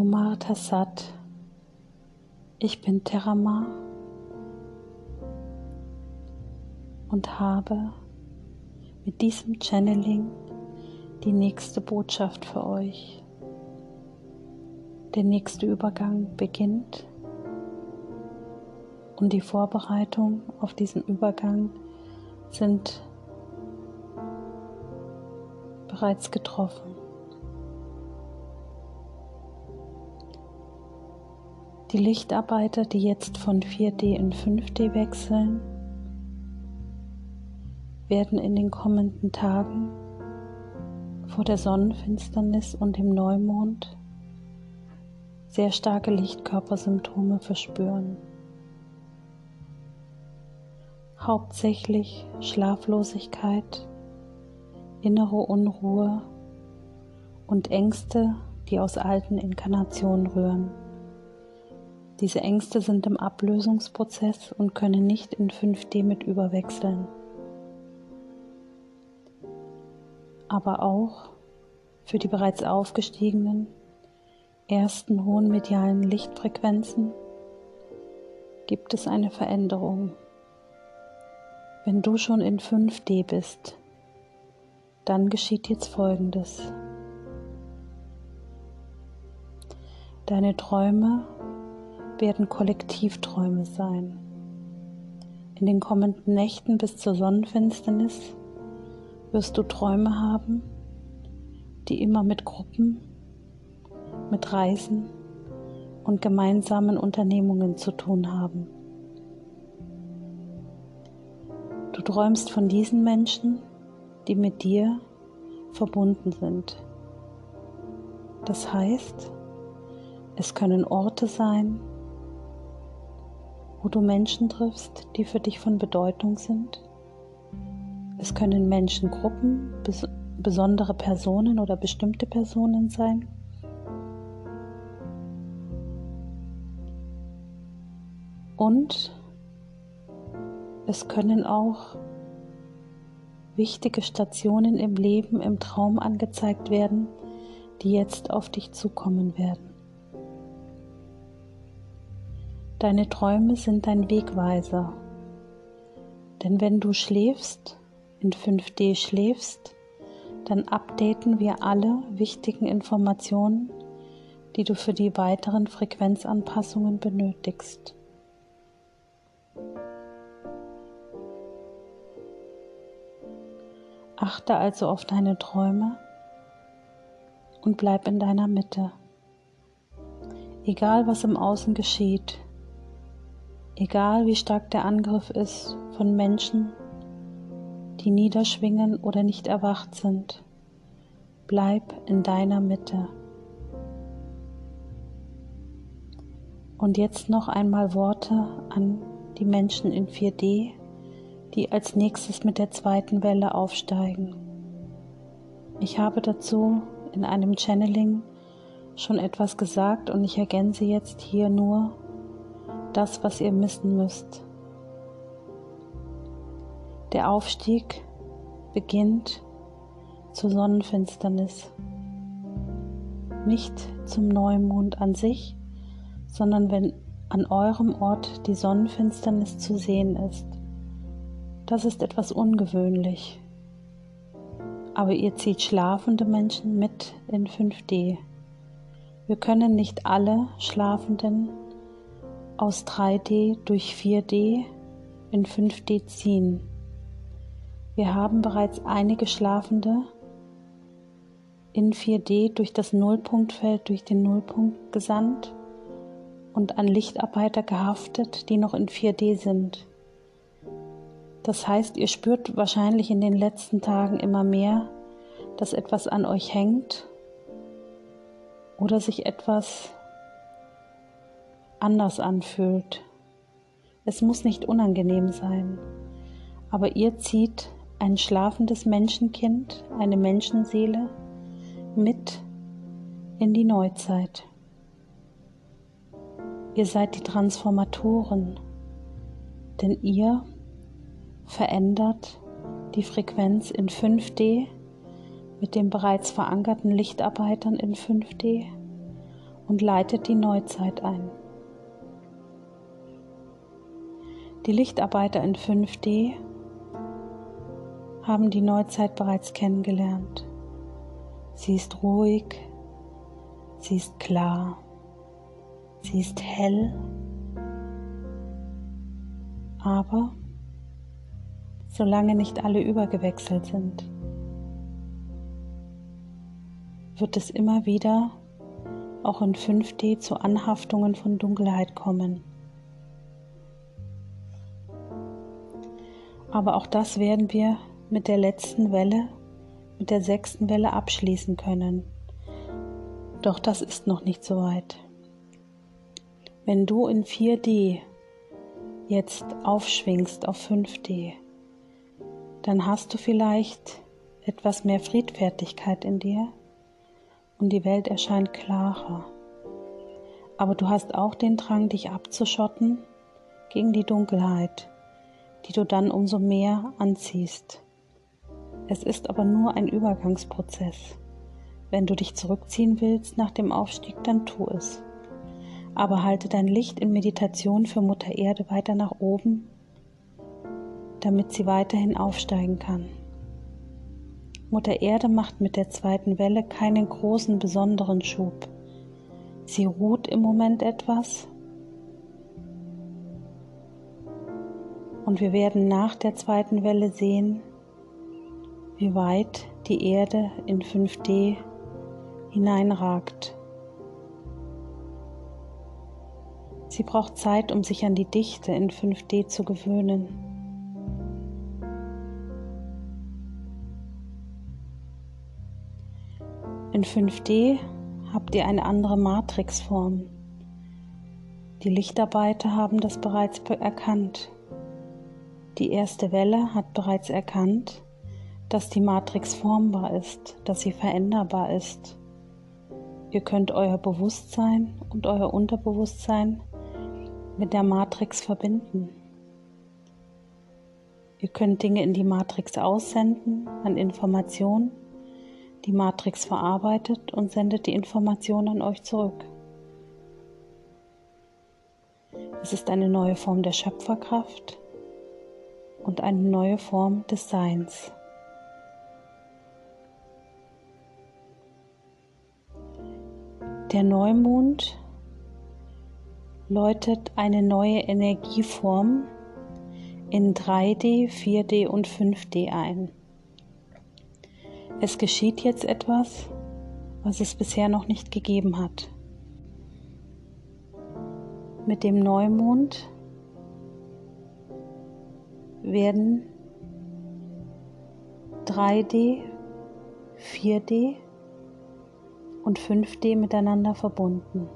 Omar Tassat. Ich bin Terama und habe mit diesem Channeling die nächste Botschaft für euch. Der nächste Übergang beginnt und die Vorbereitungen auf diesen Übergang sind bereits getroffen. Die Lichtarbeiter, die jetzt von 4D in 5D wechseln, werden in den kommenden Tagen vor der Sonnenfinsternis und dem Neumond sehr starke Lichtkörpersymptome verspüren. Hauptsächlich Schlaflosigkeit, innere Unruhe und Ängste, die aus alten Inkarnationen rühren. Diese Ängste sind im Ablösungsprozess und können nicht in 5D mit überwechseln. Aber auch für die bereits aufgestiegenen ersten hohen medialen Lichtfrequenzen gibt es eine Veränderung. Wenn du schon in 5D bist, dann geschieht jetzt Folgendes. Deine Träume werden Kollektivträume sein. In den kommenden Nächten bis zur Sonnenfinsternis wirst du Träume haben, die immer mit Gruppen, mit Reisen und gemeinsamen Unternehmungen zu tun haben. Du träumst von diesen Menschen, die mit dir verbunden sind. Das heißt, es können Orte sein, wo du Menschen triffst, die für dich von Bedeutung sind. Es können Menschengruppen, bes besondere Personen oder bestimmte Personen sein. Und es können auch wichtige Stationen im Leben im Traum angezeigt werden, die jetzt auf dich zukommen werden. Deine Träume sind dein Wegweiser. Denn wenn du schläfst, in 5D schläfst, dann updaten wir alle wichtigen Informationen, die du für die weiteren Frequenzanpassungen benötigst. Achte also auf deine Träume und bleib in deiner Mitte. Egal was im Außen geschieht, egal wie stark der Angriff ist von Menschen, die niederschwingen oder nicht erwacht sind, bleib in deiner Mitte. Und jetzt noch einmal Worte an die Menschen in 4D, die als nächstes mit der zweiten Welle aufsteigen. Ich habe dazu in einem Channeling schon etwas gesagt und ich ergänze jetzt hier nur das, was ihr missen müsst. Der Aufstieg beginnt zur Sonnenfinsternis, nicht zum Neumond an sich, sondern wenn an eurem Ort die Sonnenfinsternis zu sehen ist. Das ist etwas ungewöhnlich. Aber ihr zieht schlafende Menschen mit in 5D. Wir können nicht alle Schlafenden aus 3D durch 4D in 5D ziehen. Wir haben bereits einige Schlafende in 4D durch das Nullpunktfeld, durch den Nullpunkt gesandt und an Lichtarbeiter gehaftet, die noch in 4D sind. Das heißt, ihr spürt wahrscheinlich in den letzten Tagen immer mehr, dass etwas an euch hängt oder sich etwas anders anfühlt. Es muss nicht unangenehm sein, aber ihr zieht ein schlafendes Menschenkind, eine Menschenseele mit in die Neuzeit. Ihr seid die Transformatoren, denn ihr verändert die Frequenz in 5D mit den bereits verankerten Lichtarbeitern in 5D und leitet die Neuzeit ein. Die Lichtarbeiter in 5D haben die Neuzeit bereits kennengelernt. Sie ist ruhig, sie ist klar, sie ist hell, aber solange nicht alle übergewechselt sind, wird es immer wieder auch in 5D zu Anhaftungen von Dunkelheit kommen. Aber auch das werden wir mit der letzten Welle, mit der sechsten Welle abschließen können. Doch das ist noch nicht so weit. Wenn du in 4D jetzt aufschwingst auf 5D, dann hast du vielleicht etwas mehr Friedfertigkeit in dir und die Welt erscheint klarer. Aber du hast auch den Drang, dich abzuschotten gegen die Dunkelheit, die du dann umso mehr anziehst. Es ist aber nur ein Übergangsprozess. Wenn du dich zurückziehen willst nach dem Aufstieg, dann tu es. Aber halte dein Licht in Meditation für Mutter Erde weiter nach oben, damit sie weiterhin aufsteigen kann. Mutter Erde macht mit der zweiten Welle keinen großen besonderen Schub. Sie ruht im Moment etwas und wir werden nach der zweiten Welle sehen, wie weit die Erde in 5D hineinragt. Sie braucht Zeit, um sich an die Dichte in 5D zu gewöhnen. In 5D habt ihr eine andere Matrixform. Die Lichtarbeiter haben das bereits erkannt. Die erste Welle hat bereits erkannt, dass die Matrix formbar ist, dass sie veränderbar ist. Ihr könnt euer Bewusstsein und euer Unterbewusstsein mit der Matrix verbinden. Ihr könnt Dinge in die Matrix aussenden an Informationen. Die Matrix verarbeitet und sendet die Information an euch zurück. Es ist eine neue Form der Schöpferkraft und eine neue Form des Seins. Der Neumond läutet eine neue Energieform in 3D, 4D und 5D ein. Es geschieht jetzt etwas, was es bisher noch nicht gegeben hat. Mit dem Neumond werden 3D, 4D und 5D miteinander verbunden.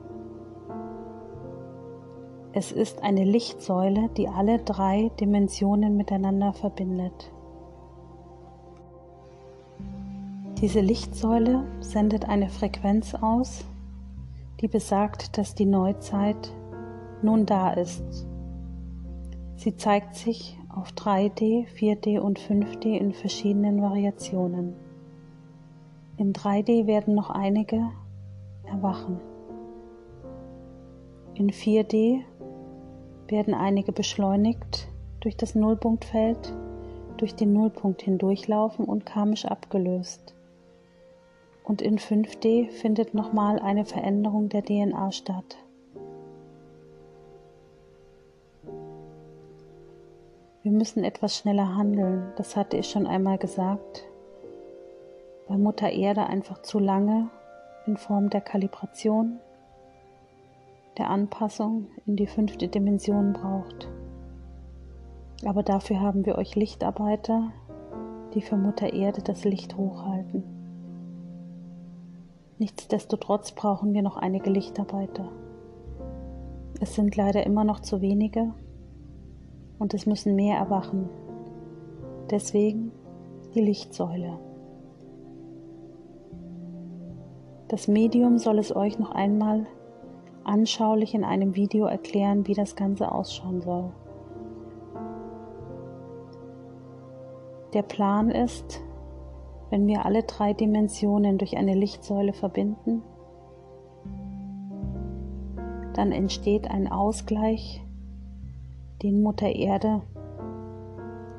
Es ist eine Lichtsäule, die alle drei Dimensionen miteinander verbindet. Diese Lichtsäule sendet eine Frequenz aus, die besagt, dass die Neuzeit nun da ist. Sie zeigt sich auf 3D, 4D und 5D in verschiedenen Variationen. In 3D werden noch einige erwachen. In 4D werden einige beschleunigt durch das Nullpunktfeld, durch den Nullpunkt hindurchlaufen und karmisch abgelöst. Und in 5D findet nochmal eine Veränderung der DNA statt. Wir müssen etwas schneller handeln, das hatte ich schon einmal gesagt weil Mutter Erde einfach zu lange in Form der Kalibration, der Anpassung in die fünfte Dimension braucht. Aber dafür haben wir euch Lichtarbeiter, die für Mutter Erde das Licht hochhalten. Nichtsdestotrotz brauchen wir noch einige Lichtarbeiter. Es sind leider immer noch zu wenige und es müssen mehr erwachen. Deswegen die Lichtsäule. Das Medium soll es euch noch einmal anschaulich in einem Video erklären, wie das Ganze ausschauen soll. Der Plan ist, wenn wir alle drei Dimensionen durch eine Lichtsäule verbinden, dann entsteht ein Ausgleich, den Mutter Erde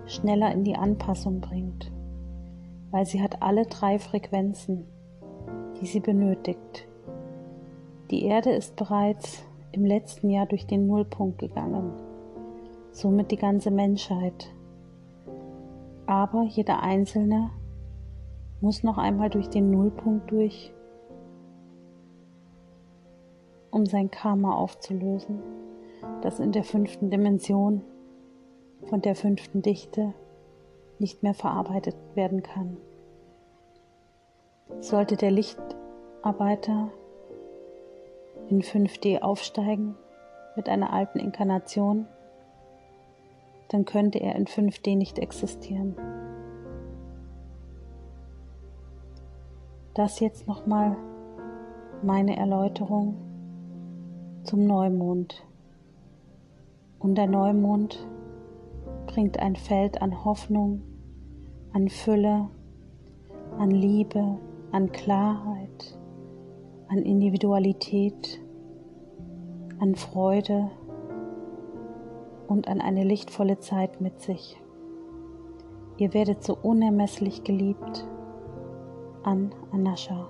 schneller in die Anpassung bringt, weil sie hat alle drei Frequenzen, die sie benötigt. Die Erde ist bereits im letzten Jahr durch den Nullpunkt gegangen, somit die ganze Menschheit. Aber jeder Einzelne muss noch einmal durch den Nullpunkt durch, um sein Karma aufzulösen, das in der fünften Dimension von der fünften Dichte nicht mehr verarbeitet werden kann. Sollte der Lichtarbeiter in 5D aufsteigen mit einer alten Inkarnation, dann könnte er in 5D nicht existieren. Das jetzt nochmal meine Erläuterung zum Neumond. Und der Neumond bringt ein Feld an Hoffnung, an Fülle, an Liebe, an Klarheit, an Individualität, an Freude und an eine lichtvolle Zeit mit sich. Ihr werdet so unermesslich geliebt an Anascha.